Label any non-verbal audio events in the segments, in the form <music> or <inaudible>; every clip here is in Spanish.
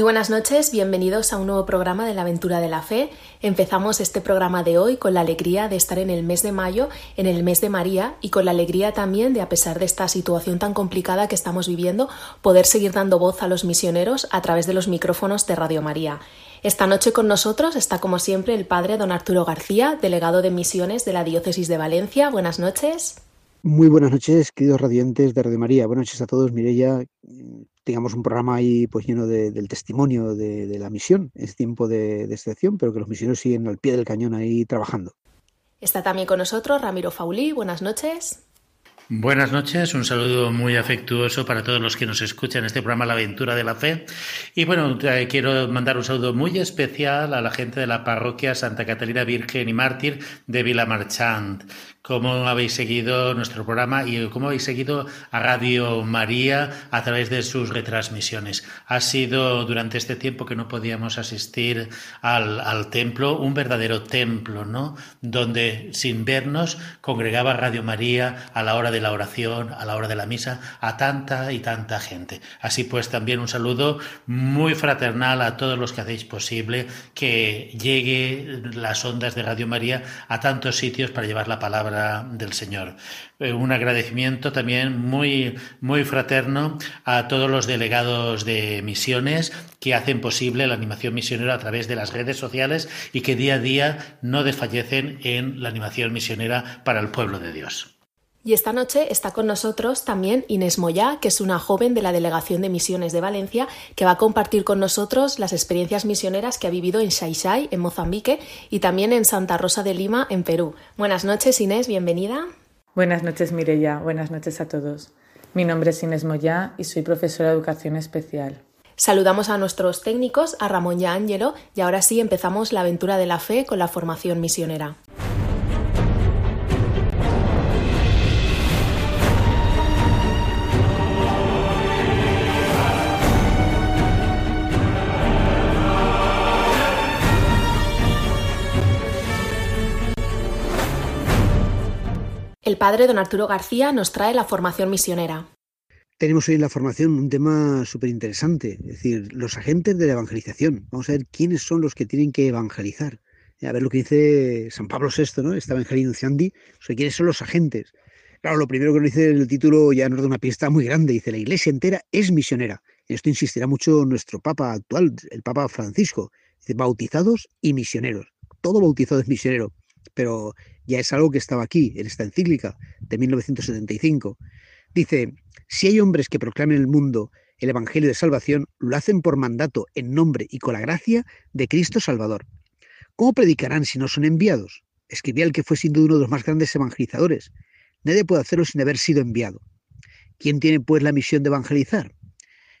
Muy buenas noches, bienvenidos a un nuevo programa de la aventura de la fe. Empezamos este programa de hoy con la alegría de estar en el mes de mayo, en el mes de María, y con la alegría también de, a pesar de esta situación tan complicada que estamos viviendo, poder seguir dando voz a los misioneros a través de los micrófonos de Radio María. Esta noche con nosotros está como siempre el padre don Arturo García, delegado de misiones de la Diócesis de Valencia. Buenas noches. Muy buenas noches, queridos radiantes de Radio María. Buenas noches a todos, Mirella tengamos un programa ahí pues lleno del testimonio de, la misión. Es tiempo de, de excepción, pero que los misioneros siguen al pie del cañón ahí trabajando. Está también con nosotros Ramiro Fauli. Buenas noches. Buenas noches, un saludo muy afectuoso para todos los que nos escuchan en este programa La Aventura de la Fe. Y bueno, quiero mandar un saludo muy especial a la gente de la parroquia Santa Catalina Virgen y Mártir de Vila Marchand, cómo habéis seguido nuestro programa y cómo habéis seguido a Radio María a través de sus retransmisiones. Ha sido durante este tiempo que no podíamos asistir al, al templo, un verdadero templo, ¿no? Donde sin vernos congregaba Radio María a la hora de la oración, a la hora de la misa, a tanta y tanta gente. Así pues, también un saludo muy fraternal a todos los que hacéis posible que llegue las ondas de Radio María a tantos sitios para llevar la palabra del Señor. Eh, un agradecimiento también muy, muy fraterno a todos los delegados de misiones que hacen posible la animación misionera a través de las redes sociales y que día a día no desfallecen en la animación misionera para el pueblo de Dios. Y esta noche está con nosotros también Inés Moyá, que es una joven de la Delegación de Misiones de Valencia, que va a compartir con nosotros las experiencias misioneras que ha vivido en Xai en Mozambique, y también en Santa Rosa de Lima, en Perú. Buenas noches, Inés, bienvenida. Buenas noches, Mirella. Buenas noches a todos. Mi nombre es Inés Moyá y soy profesora de Educación Especial. Saludamos a nuestros técnicos, a Ramón y a Ángelo, y ahora sí empezamos la aventura de la fe con la formación misionera. El padre don Arturo García nos trae la formación misionera. Tenemos hoy en la formación un tema súper interesante, es decir, los agentes de la evangelización. Vamos a ver quiénes son los que tienen que evangelizar. A ver lo que dice San Pablo VI, ¿no? Esta Evangelii o sea, quiénes son los agentes. Claro, lo primero que nos dice el título ya nos da una pista muy grande. Dice, la iglesia entera es misionera. En esto insistirá mucho nuestro Papa actual, el Papa Francisco. Dice, bautizados y misioneros. Todo bautizado es misionero. Pero ya es algo que estaba aquí, en esta encíclica de 1975. Dice, si hay hombres que proclamen el mundo el Evangelio de Salvación, lo hacen por mandato, en nombre y con la gracia de Cristo Salvador. ¿Cómo predicarán si no son enviados? Escribía el que fue sin duda uno de los más grandes evangelizadores. Nadie puede hacerlo sin haber sido enviado. ¿Quién tiene pues la misión de evangelizar?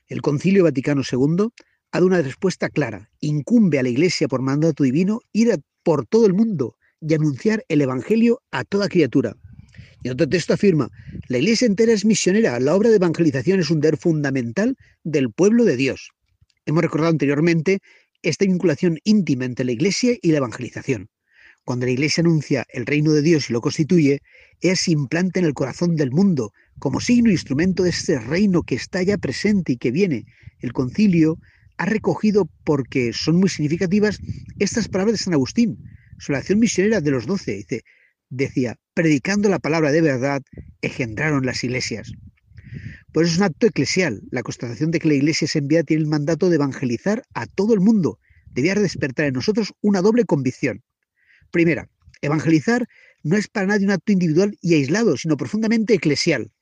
El Concilio Vaticano II ha dado una respuesta clara. Incumbe a la Iglesia por mandato divino ir por todo el mundo y anunciar el Evangelio a toda criatura. Y otro texto afirma, la iglesia entera es misionera, la obra de evangelización es un deber fundamental del pueblo de Dios. Hemos recordado anteriormente esta vinculación íntima entre la iglesia y la evangelización. Cuando la iglesia anuncia el reino de Dios y lo constituye, ella se implanta en el corazón del mundo como signo e instrumento de ese reino que está ya presente y que viene. El concilio ha recogido, porque son muy significativas, estas palabras de San Agustín, su acción misionera de los doce, dice, decía, predicando la palabra de verdad, engendraron las iglesias. Por eso es un acto eclesial. La constatación de que la iglesia es enviada tiene el mandato de evangelizar a todo el mundo. Debía despertar en nosotros una doble convicción. Primera, evangelizar no es para nadie un acto individual y aislado, sino profundamente eclesial.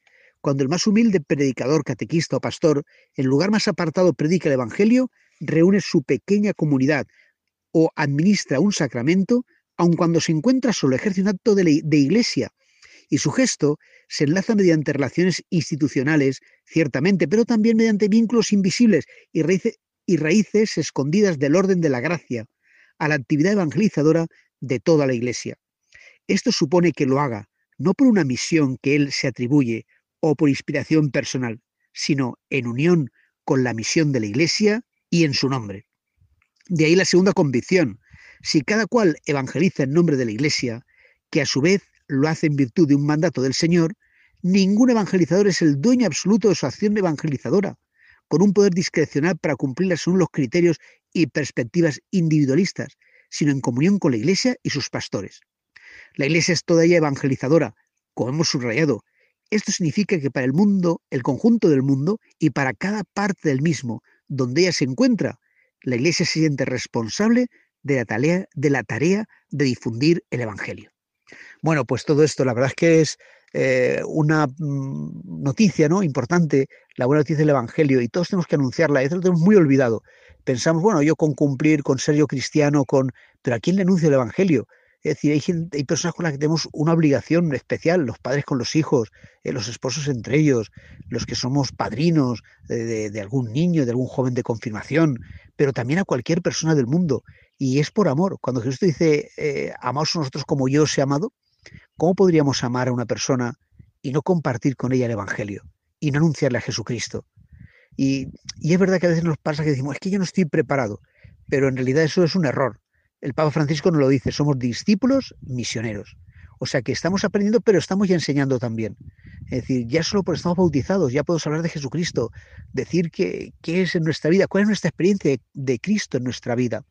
Cuando el más humilde predicador, catequista o pastor, en lugar más apartado predica el Evangelio, reúne su pequeña comunidad, o administra un sacramento, aun cuando se encuentra solo ejerce un acto de, iglesia, y su gesto se enlaza mediante relaciones institucionales, ciertamente, pero también mediante vínculos invisibles y, y raíces escondidas del orden de la gracia, a la actividad evangelizadora de toda la Iglesia. Esto supone que lo haga no por una misión que él se atribuye o por inspiración personal, sino en unión con la misión de la Iglesia y en su nombre. De ahí la segunda convicción. Si cada cual evangeliza en nombre de la Iglesia, que a su vez lo hace en virtud de un mandato del Señor, ningún evangelizador es el dueño absoluto de su acción evangelizadora, con un poder discrecional para cumplirla según los criterios y perspectivas individualistas, sino en comunión con la Iglesia y sus pastores. La Iglesia es toda ella evangelizadora, como hemos subrayado. Esto significa que para el mundo, el conjunto del mundo, y para cada parte del mismo, donde ella se encuentra, la Iglesia se siente responsable de la tarea de, la tarea de difundir el Evangelio. Bueno, pues todo esto, la verdad es que es eh, una mm, noticia ¿no? importante, la buena noticia del Evangelio, y todos tenemos que anunciarla, y lo tenemos muy olvidado. Pensamos, bueno, yo con cumplir, con ser yo cristiano, con... pero ¿a quién le anuncio el Evangelio? Es decir, hay, hay personas con las que tenemos una obligación especial, los padres con los hijos, eh, los esposos entre ellos, los que somos padrinos de, algún niño, de algún joven de confirmación, pero también a cualquier persona del mundo. Y es por amor. Cuando Jesús dice, eh, amaos a nosotros como yo os he amado, ¿cómo podríamos amar a una persona y no compartir con ella el Evangelio y no anunciarle a Jesucristo? Y, y es verdad que a veces nos pasa que decimos, es que yo no estoy preparado, pero en realidad eso es un error el Papa Francisco nos lo dice, somos discípulos misioneros. O sea que estamos aprendiendo, pero estamos ya enseñando también. Es decir, ya solo por estamos bautizados, ya podemos hablar de Jesucristo, decir qué, es en nuestra vida, cuál es nuestra experiencia de Cristo en nuestra vida.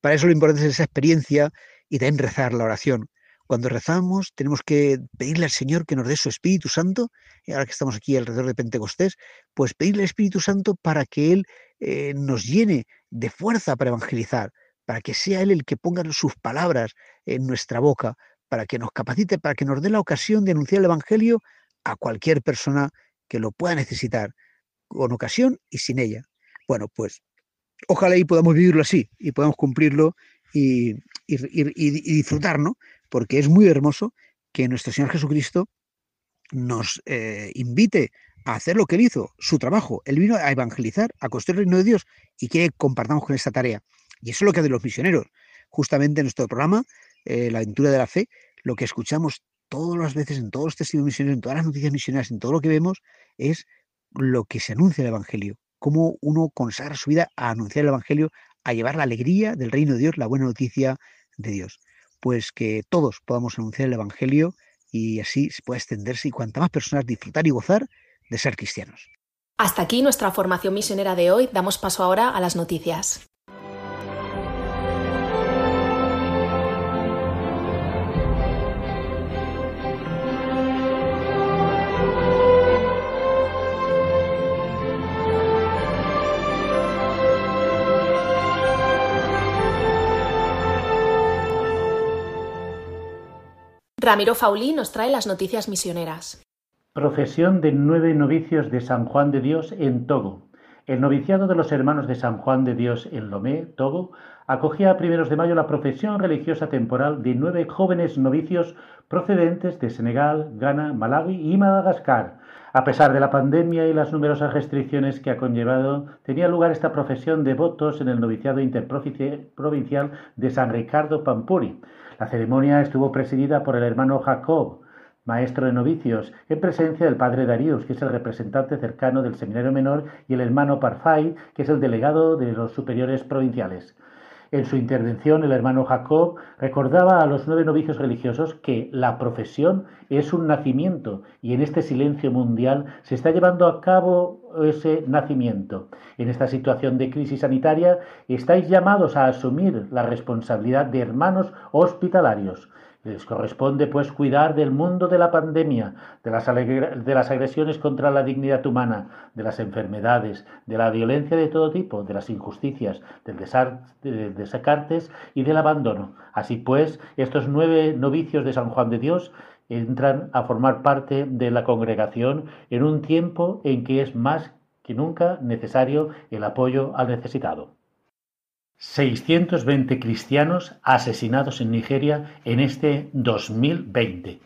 Para eso lo importante es esa experiencia y también rezar la oración. Cuando rezamos tenemos que pedirle al Señor que nos dé su Espíritu Santo, y ahora que estamos aquí alrededor de Pentecostés, pues pedirle al Espíritu Santo para que Él eh, nos llene de fuerza para evangelizar, para que sea Él el que ponga sus palabras en nuestra boca, para que nos capacite, para que nos dé la ocasión de anunciar el Evangelio a cualquier persona que lo pueda necesitar, con ocasión y sin ella. Bueno, pues ojalá y podamos vivirlo así y podamos cumplirlo y, disfrutar, ¿no? Porque es muy hermoso que nuestro Señor Jesucristo nos eh, invite a hacer lo que él hizo, su trabajo. Él vino a evangelizar, a construir el reino de Dios y que compartamos con esta tarea. Y eso es lo que hacen los misioneros. Justamente en nuestro programa, eh, La aventura de la fe, lo que escuchamos todas las veces en todos los testigos misioneros, en todas las noticias misioneras, en todo lo que vemos, es lo que se anuncia el Evangelio. Cómo uno consagra su vida a anunciar el Evangelio, a llevar la alegría del reino de Dios, la buena noticia de Dios. Pues que todos podamos anunciar el Evangelio y así se pueda extenderse y cuanta más personas disfrutar y gozar de ser cristianos. Hasta aquí nuestra formación misionera de hoy. Damos paso ahora a las noticias. Ramiro Faulí nos trae las noticias misioneras. Profesión de nueve novicios de San Juan de Dios en Togo. El noviciado de los hermanos de San Juan de Dios en Lomé, Togo, acogía a primeros de mayo la profesión religiosa temporal de nueve jóvenes novicios procedentes de Senegal, Ghana, Malawi y Madagascar. A pesar de la pandemia y las numerosas restricciones que ha conllevado, tenía lugar esta profesión de votos en el noviciado interprovincial de San Ricardo Pampuri. La ceremonia estuvo presidida por el hermano Jacob, maestro de novicios, en presencia del padre Darius, que es el representante cercano del seminario menor, y el hermano Parfay, que es el delegado de los superiores provinciales. En su intervención, el hermano Jacob recordaba a los nueve novicios religiosos que la profesión es un nacimiento y en este silencio mundial se está llevando a cabo ese nacimiento. En esta situación de crisis sanitaria estáis llamados a asumir la responsabilidad de hermanos hospitalarios. Les corresponde, pues, cuidar del mundo de la pandemia, de las, de las, agresiones contra la dignidad humana, de las enfermedades, de la violencia de todo tipo, de las injusticias, del, del desacartes y del abandono. Así pues, estos nueve novicios de San Juan de Dios entran a formar parte de la congregación en un tiempo en que es más que nunca necesario el apoyo al necesitado. 620 cristianos asesinados en Nigeria en este 2020.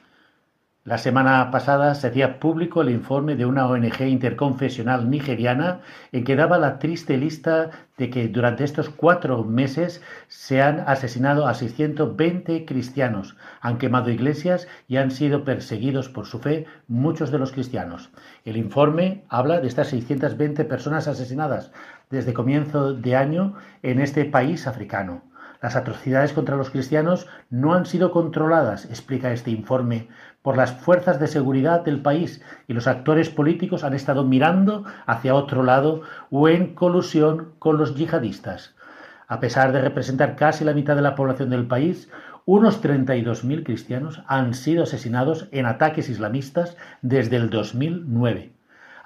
La semana pasada se hacía público el informe de una ONG interconfesional nigeriana en que daba la triste lista de que durante estos cuatro meses se han asesinado a 620 cristianos, han quemado iglesias y han sido perseguidos por su fe muchos de los cristianos. El informe habla de estas 620 personas asesinadas desde comienzo de año en este país africano. Las atrocidades contra los cristianos no han sido controladas, explica este informe, por las fuerzas de seguridad del país y los actores políticos han estado mirando hacia otro lado o en colusión con los yihadistas. A pesar de representar casi la mitad de la población del país, unos 32.000 cristianos han sido asesinados en ataques islamistas desde el 2009.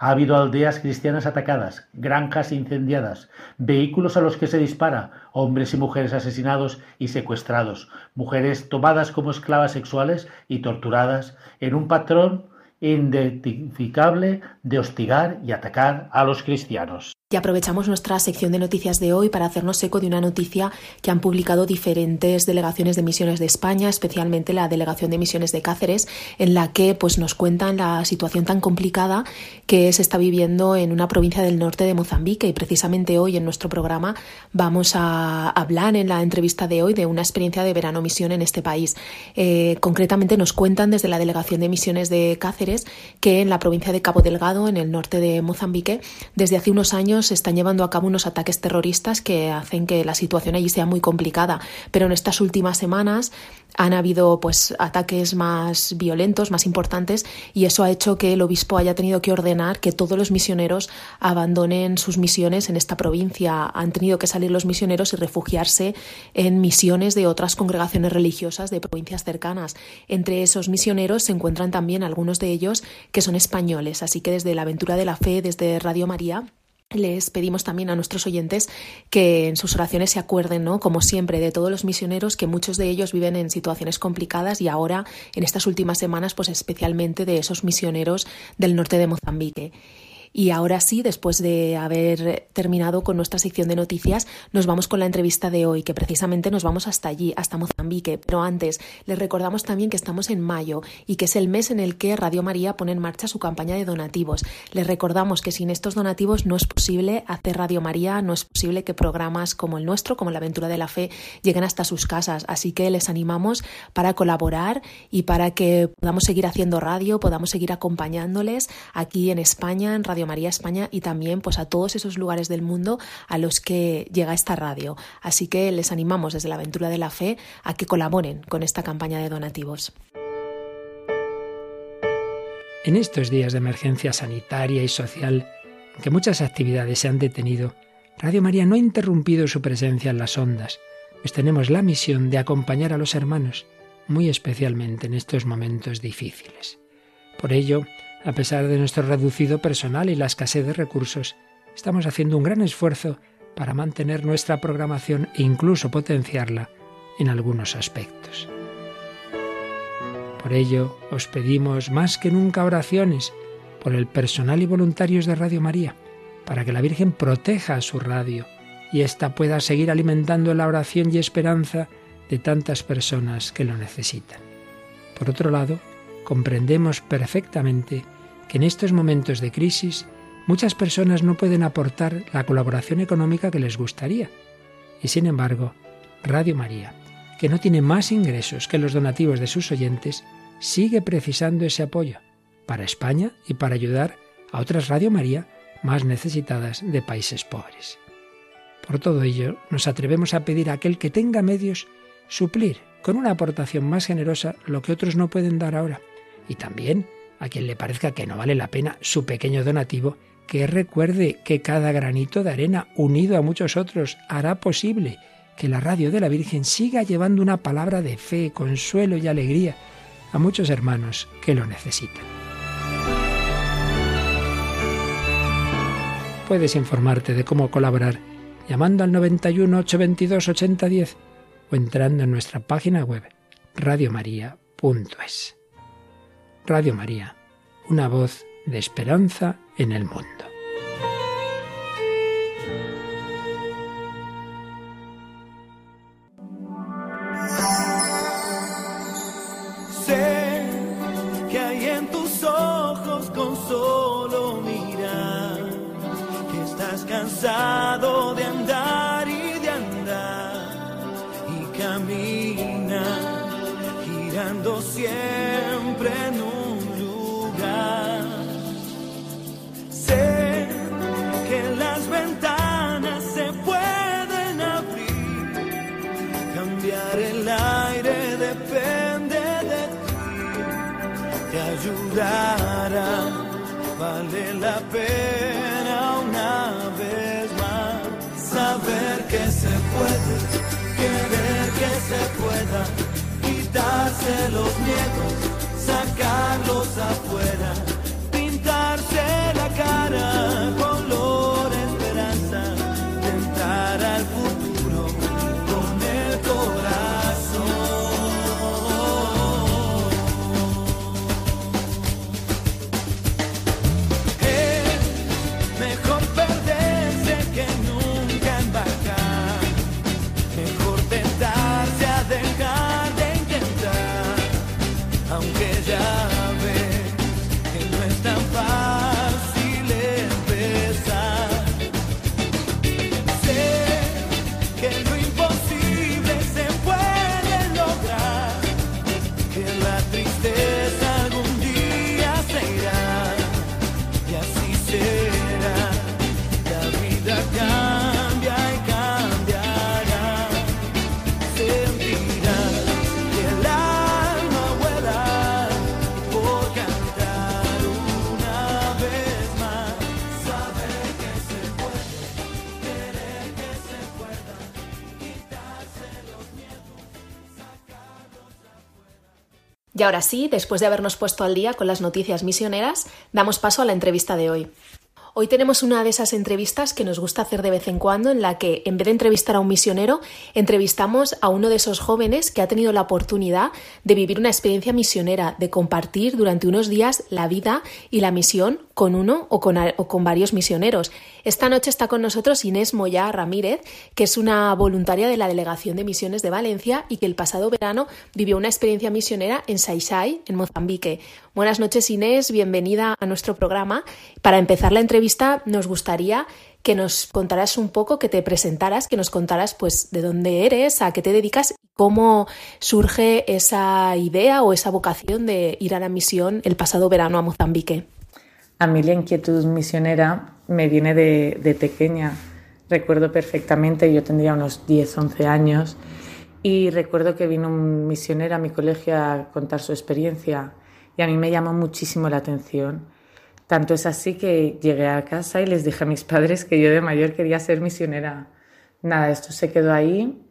Ha habido aldeas cristianas atacadas, granjas incendiadas, vehículos a los que se dispara, hombres y mujeres asesinados y secuestrados, mujeres tomadas como esclavas sexuales y torturadas en un patrón indetificable de hostigar y atacar a los cristianos. Y aprovechamos nuestra sección de noticias de hoy para hacernos eco de una noticia que han publicado diferentes delegaciones de misiones de España, especialmente la delegación de misiones de Cáceres, en la que pues nos cuentan la situación tan complicada que se está viviendo en una provincia del norte de Mozambique y precisamente hoy en nuestro programa vamos a hablar en la entrevista de hoy de una experiencia de verano misión en este país. Eh, concretamente nos cuentan desde la delegación de misiones de Cáceres que en la provincia de Cabo Delgado, en el norte de Mozambique, desde hace unos años se están llevando a cabo unos ataques terroristas que hacen que la situación allí sea muy complicada. Pero en estas últimas semanas han habido pues ataques más violentos, más importantes, y eso ha hecho que el obispo haya tenido que ordenar que todos los misioneros abandonen sus misiones en esta provincia. Han tenido que salir los misioneros y refugiarse en misiones de otras congregaciones religiosas de provincias cercanas. Entre esos misioneros se encuentran también algunos de ellos que son españoles, así que desde la aventura de la fe, desde Radio María, les pedimos también a nuestros oyentes que en sus oraciones se acuerden, ¿no? Como siempre, de todos los misioneros, que muchos de ellos viven en situaciones complicadas y ahora, en estas últimas semanas, pues especialmente de esos misioneros del norte de Mozambique. Y ahora sí, después de haber terminado con nuestra sección de noticias, nos vamos con la entrevista de hoy, que precisamente nos vamos hasta allí, hasta Mozambique. Pero antes, les recordamos también que estamos en mayo y que es el mes en el que Radio María pone en marcha su campaña de donativos. Les recordamos que sin estos donativos no es posible hacer Radio María, no es posible que programas como el nuestro, como la Aventura de la Fe, lleguen hasta sus casas. Así que les animamos para colaborar y para que podamos seguir haciendo radio, podamos seguir acompañándoles aquí en España, en Radio María España y también pues a todos esos lugares del mundo a los que llega esta radio. Así que les animamos desde la aventura de la fe a que colaboren con esta campaña de donativos. En estos días de emergencia sanitaria y social, en que muchas actividades se han detenido, Radio María no ha interrumpido su presencia en las ondas, pues tenemos la misión de acompañar a los hermanos, muy especialmente en estos momentos difíciles. Por ello, a pesar de nuestro reducido personal y la escasez de recursos, estamos haciendo un gran esfuerzo para mantener nuestra programación e incluso potenciarla en algunos aspectos. Por ello, os pedimos más que nunca oraciones por el personal y voluntarios de Radio María, para que la Virgen proteja a su radio y ésta pueda seguir alimentando la oración y esperanza de tantas personas que lo necesitan. Por otro lado, comprendemos perfectamente que en estos momentos de crisis muchas personas no pueden aportar la colaboración económica que les gustaría. Y sin embargo, Radio María, que no tiene más ingresos que los donativos de sus oyentes, sigue precisando ese apoyo para España y para ayudar a otras Radio María más necesitadas de países pobres. Por todo ello, nos atrevemos a pedir a aquel que tenga medios suplir con una aportación más generosa lo que otros no pueden dar ahora y también a quien le parezca que no vale la pena su pequeño donativo, que recuerde que cada granito de arena unido a muchos otros hará posible que la radio de la Virgen siga llevando una palabra de fe, consuelo y alegría a muchos hermanos que lo necesitan. Puedes informarte de cómo colaborar llamando al 91 822 8010 o entrando en nuestra página web radiomaria.es. Radio María, una voz de esperanza en el mundo. Y ahora sí, después de habernos puesto al día con las noticias misioneras, damos paso a la entrevista de hoy. Hoy tenemos una de esas entrevistas que nos gusta hacer de vez en cuando, en la que, en vez de entrevistar a un misionero, entrevistamos a uno de esos jóvenes que ha tenido la oportunidad de vivir una experiencia misionera, de compartir durante unos días la vida y la misión con uno o con, o con varios misioneros. Esta noche está con nosotros Inés Moya Ramírez, que es una voluntaria de la Delegación de Misiones de Valencia y que el pasado verano vivió una experiencia misionera en Saisai, en Mozambique. Buenas noches Inés, bienvenida a nuestro programa. Para empezar la entrevista nos gustaría que nos contaras un poco, que te presentaras, que nos contaras pues de dónde eres, a qué te dedicas, cómo surge esa idea o esa vocación de ir a la misión el pasado verano a Mozambique. A mí la inquietud misionera me viene de, pequeña. Recuerdo perfectamente, yo tendría unos 10, 11 años, y recuerdo que vino un misionero a mi colegio a contar su experiencia y a mí me llamó muchísimo la atención. Tanto es así que llegué a casa y les dije a mis padres que yo de mayor quería ser misionera. Nada, esto se quedó ahí,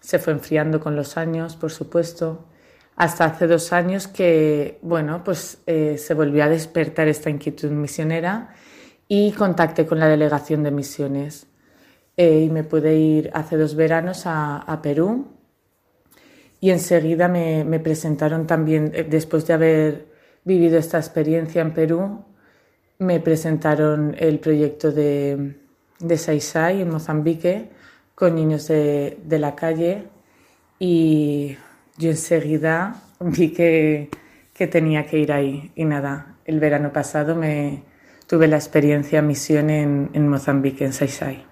se fue enfriando con los años, por supuesto, hasta hace dos años que, bueno, pues eh, se volvió a despertar esta inquietud misionera y contacté con la delegación de misiones. Eh, y me pude ir hace dos veranos a, Perú y enseguida me, presentaron también, eh, después de haber vivido esta experiencia en Perú, me presentaron el proyecto de, de Saisai en Mozambique con niños de, de la calle y yo enseguida <laughs> vi que, que, tenía que ir ahí y nada, el verano pasado me tuve la experiencia misión en, en Mozambique, en Saisai.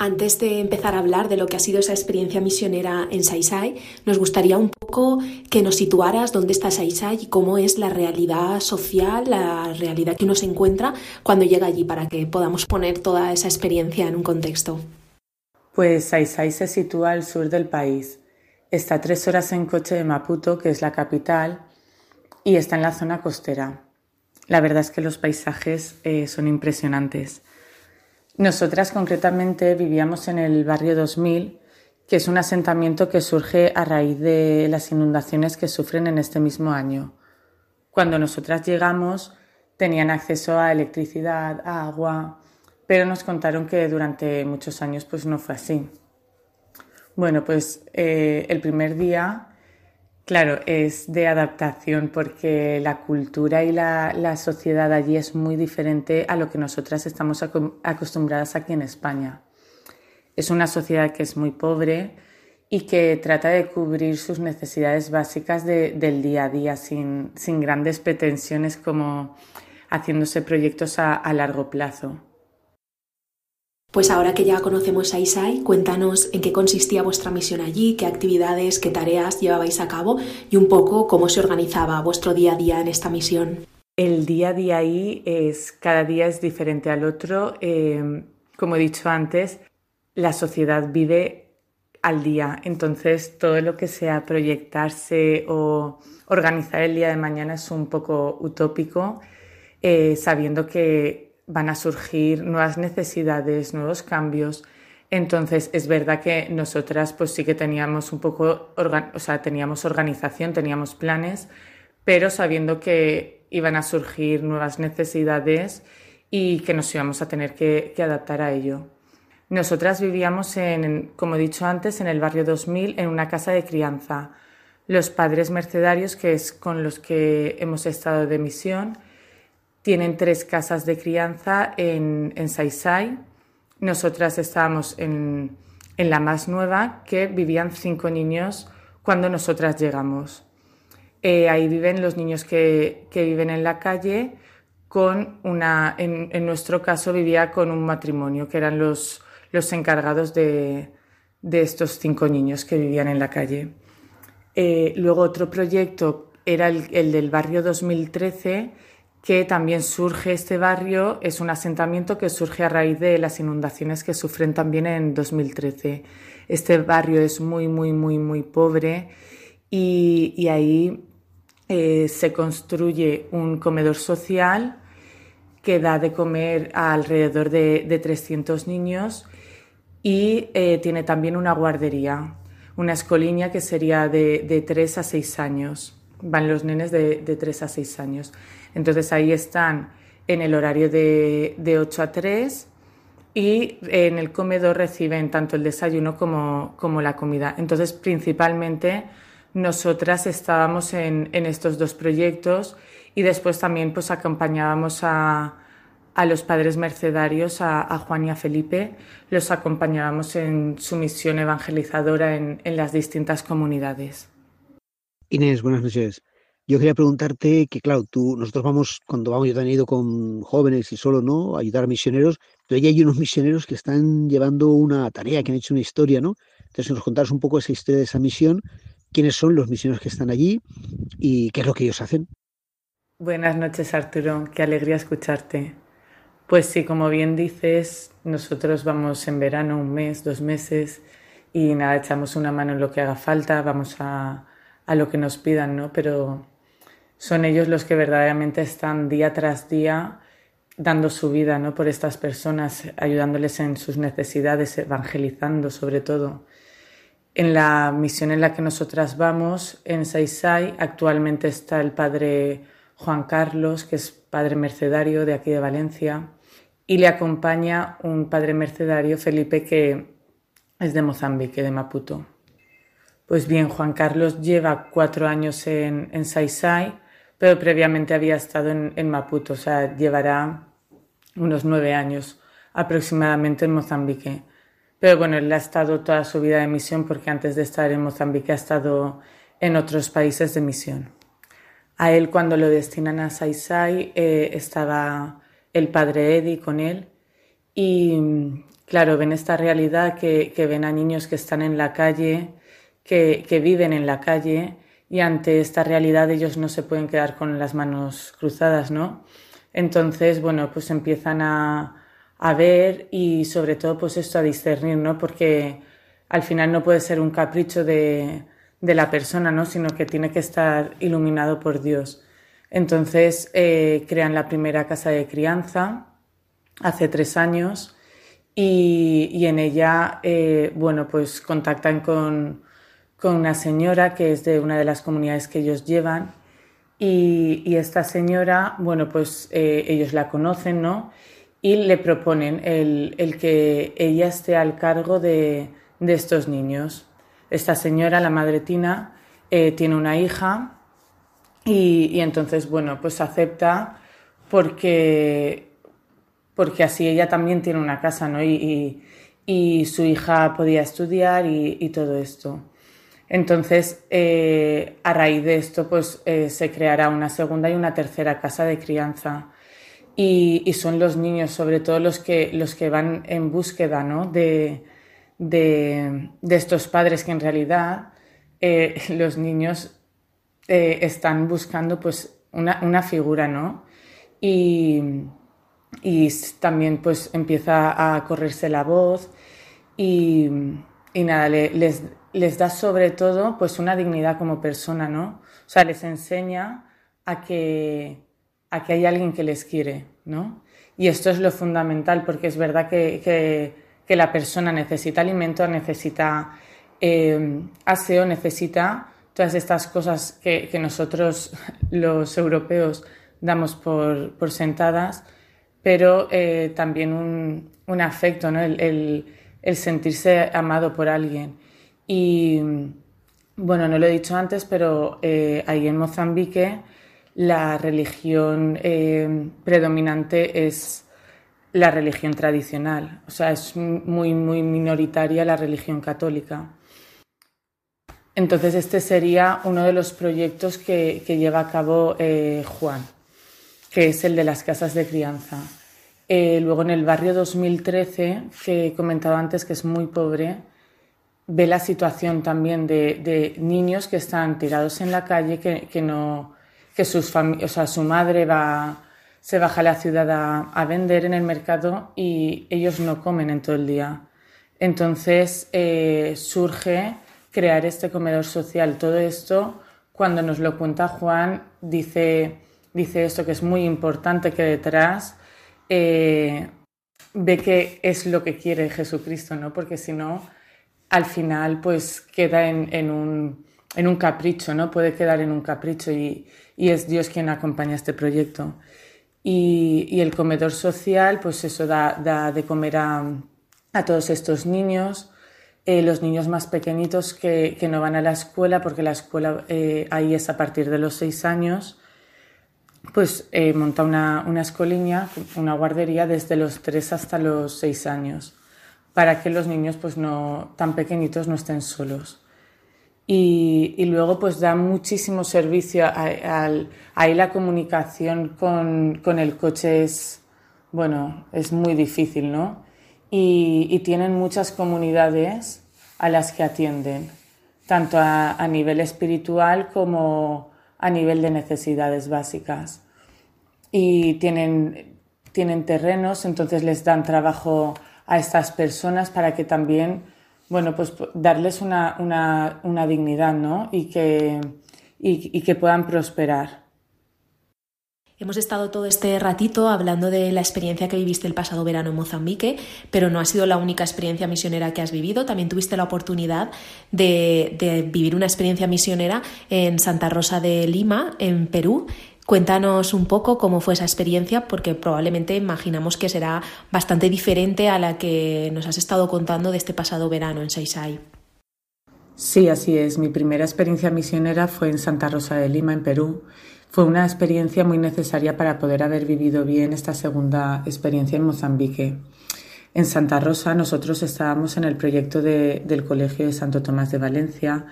Antes de empezar a hablar de lo que ha sido esa experiencia misionera en Saisai, nos gustaría un poco que nos situaras dónde está Saisai y cómo es la realidad social, la realidad que uno se encuentra cuando llega allí, para que podamos poner toda esa experiencia en un contexto. Pues Saisai se sitúa al sur del país, Está tres horas en coche de Maputo, que es la capital, y está en la zona costera. La verdad es que los paisajes eh, son impresionantes. Nosotras concretamente vivíamos en el barrio 2000, que es un asentamiento que surge a raíz de las inundaciones que sufren en este mismo año. Cuando nosotras llegamos tenían acceso a electricidad, a agua, pero nos contaron que durante muchos años pues no fue así. Bueno, pues eh, el primer día, claro, es de adaptación porque la cultura y la, sociedad allí es muy diferente a lo que nosotras estamos acostumbradas aquí en España. Es una sociedad que es muy pobre y que trata de cubrir sus necesidades básicas del día a día sin, grandes pretensiones como haciéndose proyectos a largo plazo. Pues ahora que ya conocemos a ISAI, cuéntanos en qué consistía vuestra misión allí, qué actividades, qué tareas llevabais a cabo y un poco cómo se organizaba vuestro día a día en esta misión. El día a día ahí es, cada día es diferente al otro. Eh, como he dicho antes, la sociedad vive al día, entonces todo lo que sea proyectarse o organizar el día de mañana es un poco utópico, eh, sabiendo que van a surgir nuevas necesidades, nuevos cambios. Entonces, es verdad que nosotras pues sí que teníamos un poco, o sea, teníamos organización, teníamos planes, pero sabiendo que iban a surgir nuevas necesidades y que nos íbamos a tener que, adaptar a ello. Nosotras vivíamos, en, como he dicho antes, en el barrio 2000, en una casa de crianza. Los padres mercedarios, que es con los que hemos estado de misión, tienen tres casas de crianza en, en Saisai. Nosotras estábamos en, la más nueva, que vivían cinco niños cuando nosotras llegamos. Eh, ahí viven los niños que, viven en la calle con una, en, nuestro caso vivía con un matrimonio, que eran los, los encargados de, estos cinco niños que vivían en la calle. Eh, luego otro proyecto era el, del barrio 2013, que también surge este barrio, es un asentamiento que surge a raíz de las inundaciones que sufren también en 2013. Este barrio es muy, muy, muy, muy pobre y, ahí eh, se construye un comedor social que da de comer a alrededor de, 300 niños y eh, tiene también una guardería, una escoliña que sería de, de 3 a 6 años. Van los nenes de, de 3 a 6 años. Entonces ahí están en el horario de, de 8 a 3 y en el comedor reciben tanto el desayuno como, como la comida. Entonces principalmente nosotras estábamos en, en, estos dos proyectos y después también pues acompañábamos a, a los padres mercedarios, a, a, Juan y a Felipe, los acompañábamos en su misión evangelizadora en, en las distintas comunidades. Inés, buenas noches. Yo quería preguntarte que, claro, tú, nosotros vamos, cuando vamos, yo también he ido con jóvenes y solo, ¿no? Ayudar a misioneros, pero ahí hay unos misioneros que están llevando una tarea, que han hecho una historia, ¿no? Entonces, nos contaros un poco esa historia de esa misión, quiénes son los misioneros que están allí y qué es lo que ellos hacen. Buenas noches, Arturo. Qué alegría escucharte. Pues sí, como bien dices, nosotros vamos en verano un mes, dos meses y nada, echamos una mano en lo que haga falta, vamos a, a lo que nos pidan, ¿no? Pero son ellos los que verdaderamente están día tras día dando su vida ¿no? por estas personas, ayudándoles en sus necesidades, evangelizando sobre todo. En la misión en la que nosotras vamos, en Saisai, actualmente está el padre Juan Carlos, que es padre mercedario de aquí de Valencia, y le acompaña un padre mercedario, Felipe, que es de Mozambique, de Maputo. Pues bien, Juan Carlos lleva cuatro años en, en Saisai, pero previamente había estado en, Maputo, o sea, llevará unos nueve años aproximadamente en Mozambique. Pero bueno, él ha estado toda su vida de misión porque antes de estar en Mozambique ha estado en otros países de misión. A él cuando lo destinan a Saisai eh, estaba el padre Eddie con él y claro, ven esta realidad que, ven a niños que están en la calle, que, que viven en la calle y ante esta realidad ellos no se pueden quedar con las manos cruzadas, ¿no? Entonces, bueno, pues empiezan a, a ver y sobre todo pues esto a discernir, ¿no? Porque al final no puede ser un capricho de, de la persona, ¿no? Sino que tiene que estar iluminado por Dios. Entonces eh, crean la primera casa de crianza hace tres años y, y en ella, eh, bueno, pues contactan con, con una señora que es de una de las comunidades que ellos llevan y, esta señora, bueno, pues eh, ellos la conocen, ¿no? Y le proponen el, que ella esté al cargo de, estos niños. Esta señora, la madre Tina, eh, tiene una hija y, entonces, bueno, pues acepta porque, porque así ella también tiene una casa, ¿no? Y, su hija podía estudiar y todo esto. Entonces, eh, a raíz de esto, pues eh, se creará una segunda y una tercera casa de crianza. y, son los niños, sobre todo los que, los que van en búsqueda ¿no? de, de, estos padres que en realidad eh, los niños están buscando pues una, una figura, ¿no? Y, y, también pues empieza a correrse la voz y, y nada, les, les da sobre todo pues una dignidad como persona, ¿no? O sea, les enseña a que a que hay alguien que les quiere, ¿no? Y esto es lo fundamental porque es verdad que, la persona necesita alimento, necesita eh, aseo, necesita todas estas cosas que, nosotros <laughs> los europeos damos por, sentadas, pero eh, también un, afecto, ¿no? el, sentirse amado por alguien. Y bueno, no lo he dicho antes, pero eh, ahí en Mozambique la religión eh, predominante es la religión tradicional, o sea, es muy, muy minoritaria la religión católica. Entonces, este sería uno de los proyectos que, lleva a cabo eh, Juan, que es el de las casas de crianza. Luego, en el barrio 2013, que he comentado antes que es muy pobre, ve la situación también de, niños que están tirados en la calle, que no, que sus o sea, su madre va, se baja a la ciudad a, vender en el mercado y ellos no comen en todo el día. Entonces eh, surge crear este comedor social. Todo esto, cuando nos lo cuenta Juan, dice, dice esto que es muy importante que detrás eh, ve que es lo que quiere Jesucristo, ¿no? Porque si no, al final pues queda en, un, en un capricho, ¿no? Puede quedar en un capricho y, y es Dios quien acompaña este proyecto. Y, el comedor social, pues eso da, de comer a, todos estos niños, eh, los niños más pequeñitos que, no van a la escuela, porque la escuela eh, ahí es a partir de los seis años, pues eh, monta una, una escoliña, una guardería desde los tres hasta los seis años, para que los niños pues no, tan pequeñitos no estén solos. Y, luego pues da muchísimo servicio. ahí la comunicación con, el coche es, bueno, es muy difícil, ¿no? Y, tienen muchas comunidades a las que atienden, tanto a, nivel espiritual como a nivel de necesidades básicas. Y tienen, tienen terrenos, entonces les dan trabajo a estas personas para que también bueno, pues darles una, una, dignidad, ¿no? Y que, y, que puedan prosperar. Hemos estado todo este ratito hablando de la experiencia que viviste el pasado verano en Mozambique, pero no ha sido la única experiencia misionera que has vivido. También tuviste la oportunidad de, vivir una experiencia misionera en Santa Rosa de Lima, en Perú, Cuéntanos un poco cómo fue esa experiencia, porque probablemente imaginamos que será bastante diferente a la que nos has estado contando de este pasado verano en Saisai. Sí, así es. Mi primera experiencia misionera fue en Santa Rosa de Lima, en Perú. Fue una experiencia muy necesaria para poder haber vivido bien esta segunda experiencia en Mozambique. En Santa Rosa nosotros estábamos en el proyecto del Colegio de Santo Tomás de Valencia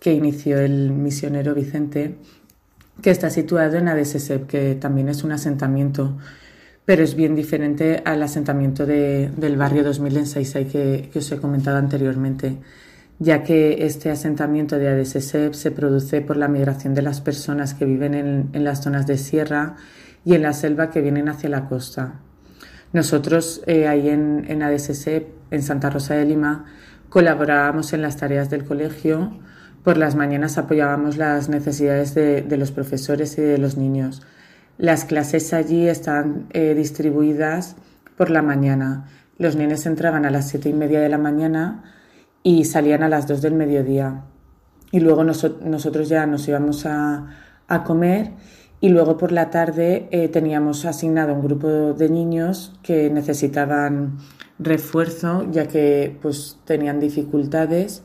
que inició el misionero Vicente que está situado en Adesesep, que también es un asentamiento, pero es bien diferente al asentamiento del barrio 2000 en Saisai que, os he comentado anteriormente, ya que este asentamiento de Adesesep se produce por la migración de las personas que viven en, las zonas de sierra y en la selva que vienen hacia la costa. Nosotros eh, ahí en, en Adesesep, en Santa Rosa de Lima, colaborábamos en las tareas del colegio, por las mañanas apoyábamos las necesidades de, los profesores y de los niños. Las clases allí están eh, distribuidas por la mañana. Los niños entraban a las siete y media de la mañana y salían a las dos del mediodía. Y luego nosotros ya nos íbamos a, comer y luego por la tarde eh, teníamos asignado un grupo de niños que necesitaban refuerzo ya que pues tenían dificultades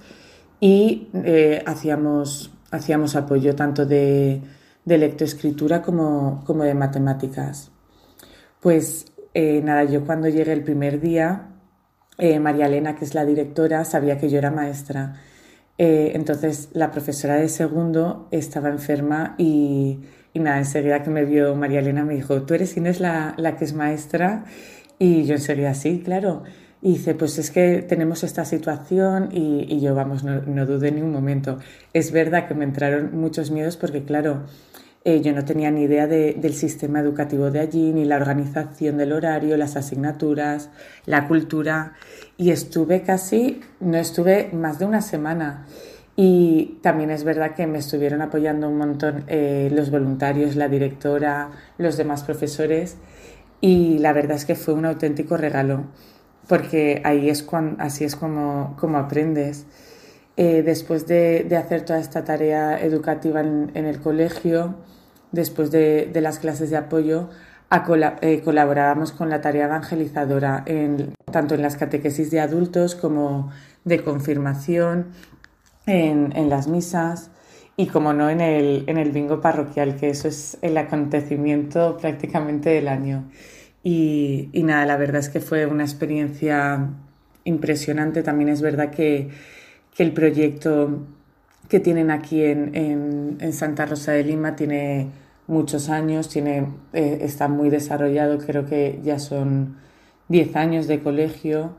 y eh, hacíamos, hacíamos apoyo tanto de, de lectoescritura como, como, de matemáticas. Pues eh, nada, yo cuando llegué el primer día, eh, María Elena, que es la directora, sabía que yo era maestra. entonces la profesora de segundo estaba enferma y, Y nada, enseguida que me vio María Elena me dijo, ¿tú eres Inés la, la que es maestra? Y yo enseguida, sí, claro. Y dice, pues es que tenemos esta situación y, yo, vamos, no, no dudé ni un momento. Es verdad que me entraron muchos miedos porque, claro, eh, yo no tenía ni idea del sistema educativo de allí, ni la organización del horario, las asignaturas, la cultura. Y estuve casi, no estuve más de una semana. Y también es verdad que me estuvieron apoyando un montón eh, los voluntarios, la directora, los demás profesores. Y la verdad es que fue un auténtico regalo, porque ahí es cuando, así es como, como aprendes. Eh, después de, de, hacer toda esta tarea educativa en, en el colegio, después de, las clases de apoyo, eh, colaborábamos con la tarea evangelizadora, en, tanto en las catequesis de adultos como de confirmación, en, las misas y, como no, en el, en el bingo parroquial, que eso es el acontecimiento prácticamente del año. Y, nada, la verdad es que fue una experiencia impresionante. También es verdad que, que el proyecto que tienen aquí en, en Santa Rosa de Lima tiene muchos años, tiene, eh, está muy desarrollado, creo que ya son 10 años de colegio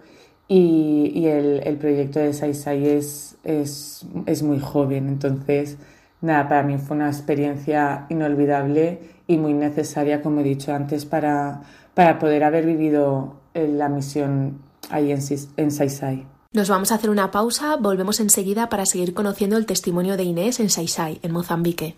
y, el, proyecto de Saisai es, es, es, muy joven, entonces nada, para mí fue una experiencia inolvidable y muy necesaria, como he dicho antes, para, para poder haber vivido eh, la misión ahí en, en Saisai. Nos vamos a hacer una pausa, volvemos enseguida para seguir conociendo el testimonio de Inés en Saisai, en Mozambique.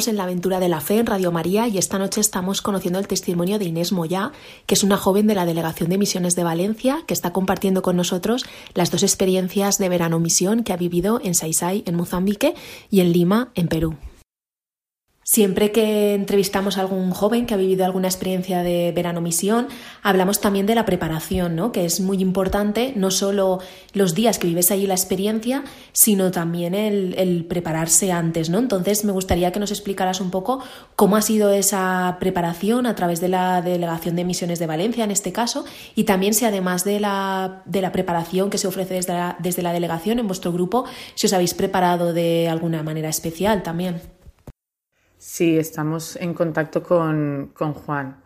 Estamos en la aventura de la fe en Radio María y esta noche estamos conociendo el testimonio de Inés Moyá, que es una joven de la Delegación de Misiones de Valencia, que está compartiendo con nosotros las dos experiencias de verano misión que ha vivido en Saisai, en Mozambique, y en Lima, en Perú. Siempre que entrevistamos a algún joven que ha vivido alguna experiencia de verano misión, hablamos también de la preparación, ¿no? que es muy importante, no solo los días que vives allí la experiencia, sino también el, prepararse antes. ¿no? Entonces me gustaría que nos explicaras un poco cómo ha sido esa preparación a través de la Delegación de Misiones de Valencia, en este caso, y también si además de la, de la preparación que se ofrece desde la, desde la delegación en vuestro grupo, si os habéis preparado de alguna manera especial también. Sí, estamos en contacto con, Juan,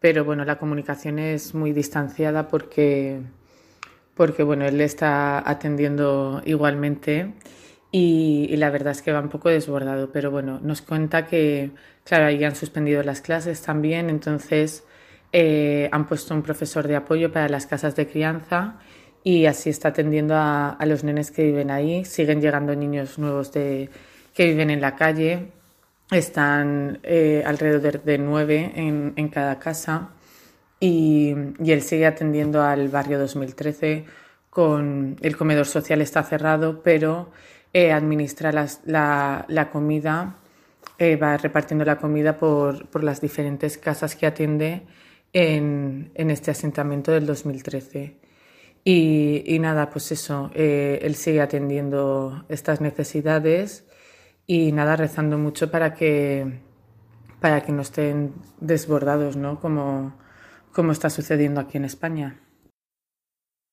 pero bueno, la comunicación es muy distanciada porque, porque bueno, él está atendiendo igualmente y, la verdad es que va un poco desbordado, pero bueno, nos cuenta que, claro, ahí han suspendido las clases también, entonces eh, han puesto un profesor de apoyo para las casas de crianza y así está atendiendo a, a los nenes que viven ahí, siguen llegando niños nuevos de, que viven en la calle están eh, alrededor de nueve en, en cada casa y, y, él sigue atendiendo al barrio 2013 con el comedor social está cerrado, pero eh, administra la, la, comida eh, va repartiendo la comida por, por, las diferentes casas que atiende en, en este asentamiento del 2013. Y, y nada, pues eso, él sigue atendiendo estas necesidades y nada, rezando mucho para que, para que no estén desbordados, ¿no? Como, como está sucediendo aquí en España.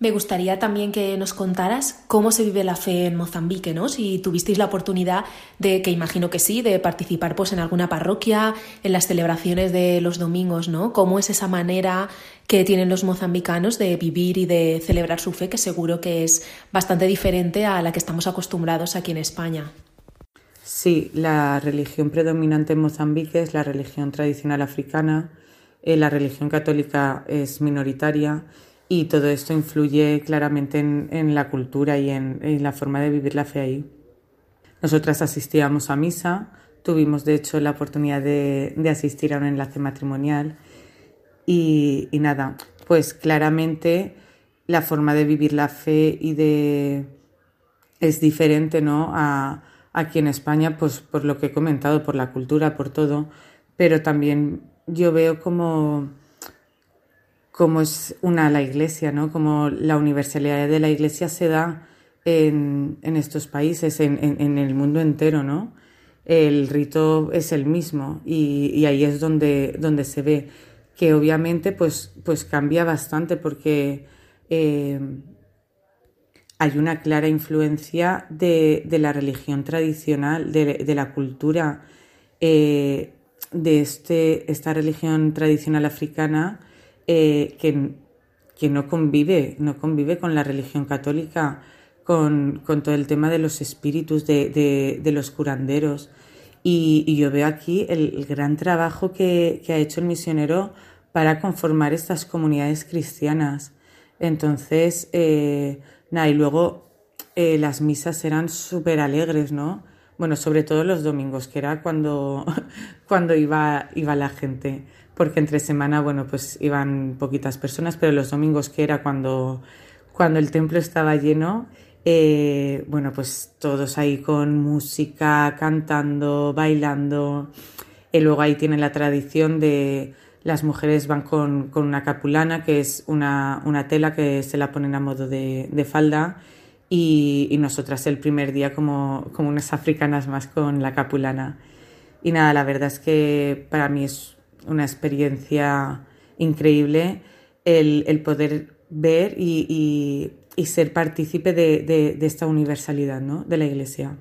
Me gustaría también que nos contaras cómo se vive la fe en Mozambique, ¿no? Si tuvisteis la oportunidad de, que imagino que sí, de participar pues en alguna parroquia, en las celebraciones de los domingos, ¿no? ¿Cómo es esa manera que tienen los mozambicanos de vivir y de celebrar su fe, que seguro que es bastante diferente a la que estamos acostumbrados aquí en España? Sí, la religión predominante en Mozambique es la religión tradicional africana, eh, la religión católica es minoritaria y todo esto influye claramente en, la cultura y en, la forma de vivir la fe ahí. Nosotras asistíamos a misa, tuvimos de hecho la oportunidad de, asistir a un enlace matrimonial y, nada, pues claramente la forma de vivir la fe y de es diferente ¿no? a, aquí en España, pues por lo que he comentado, por la cultura, por todo, pero también yo veo como es una la iglesia, ¿no? Como la universalidad de la iglesia se da en, estos países, en, el mundo entero, ¿no? El rito es el mismo y, ahí es donde, donde se ve que obviamente pues, pues cambia bastante porque eh, hay una clara influencia de, la religión tradicional, de, la cultura eh, de este, esta religión tradicional africana eh, que, que, no convive, no convive con la religión católica, con, todo el tema de los espíritus, de, los curanderos. Y, yo veo aquí el, gran trabajo que, ha hecho el misionero para conformar estas comunidades cristianas. Entonces, eh, nada, y luego eh, las misas eran súper alegres, ¿no? Bueno, sobre todo los domingos, que era cuando, <laughs> cuando iba, iba la gente porque entre semana, bueno, pues iban poquitas personas, pero los domingos, que era cuando, cuando el templo estaba lleno, eh, bueno, pues todos ahí con música, cantando, bailando. Y luego ahí tienen la tradición de las mujeres van con, una capulana, que es una, tela que se la ponen a modo de, falda, y, y, nosotras el primer día como, como unas africanas más con la capulana. Y nada, la verdad es que para mí es una experiencia increíble el, poder ver y, ser partícipe de, esta universalidad ¿no? de la Iglesia.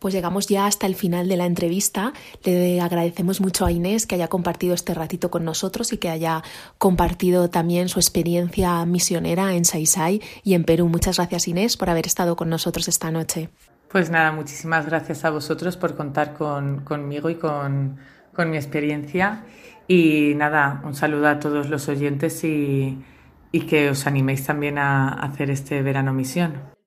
Pues llegamos ya hasta el final de la entrevista. Le agradecemos mucho a Inés que haya compartido este ratito con nosotros y que haya compartido también su experiencia misionera en Saisai y en Perú. Muchas gracias Inés por haber estado con nosotros esta noche. Pues nada, muchísimas gracias a vosotros por contar conmigo y con, con mi experiencia. Y nada, un saludo a todos los oyentes y, y que os animéis también a hacer este verano misión.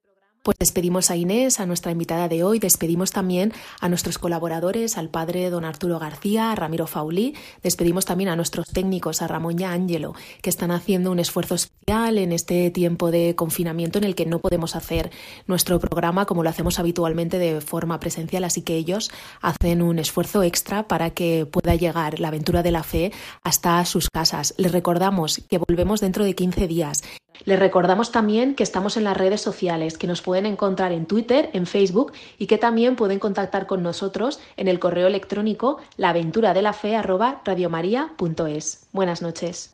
Pues despedimos a Inés, a nuestra invitada de hoy, despedimos también a nuestros colaboradores, al padre don Arturo García, a Ramiro Faulí, despedimos también a nuestros técnicos, a Ramón y a Ángelo, que están haciendo un esfuerzo especial en este tiempo de confinamiento en el que no podemos hacer nuestro programa como lo hacemos habitualmente de forma presencial, así que ellos hacen un esfuerzo extra para que pueda llegar la aventura de la fe hasta sus casas. Les recordamos que volvemos dentro de 15 días les recordamos también que estamos en las redes sociales, que nos pueden encontrar en Twitter, en Facebook y que también pueden contactar con nosotros en el correo electrónico laventuradelafe@radiomaria.es. Buenas noches.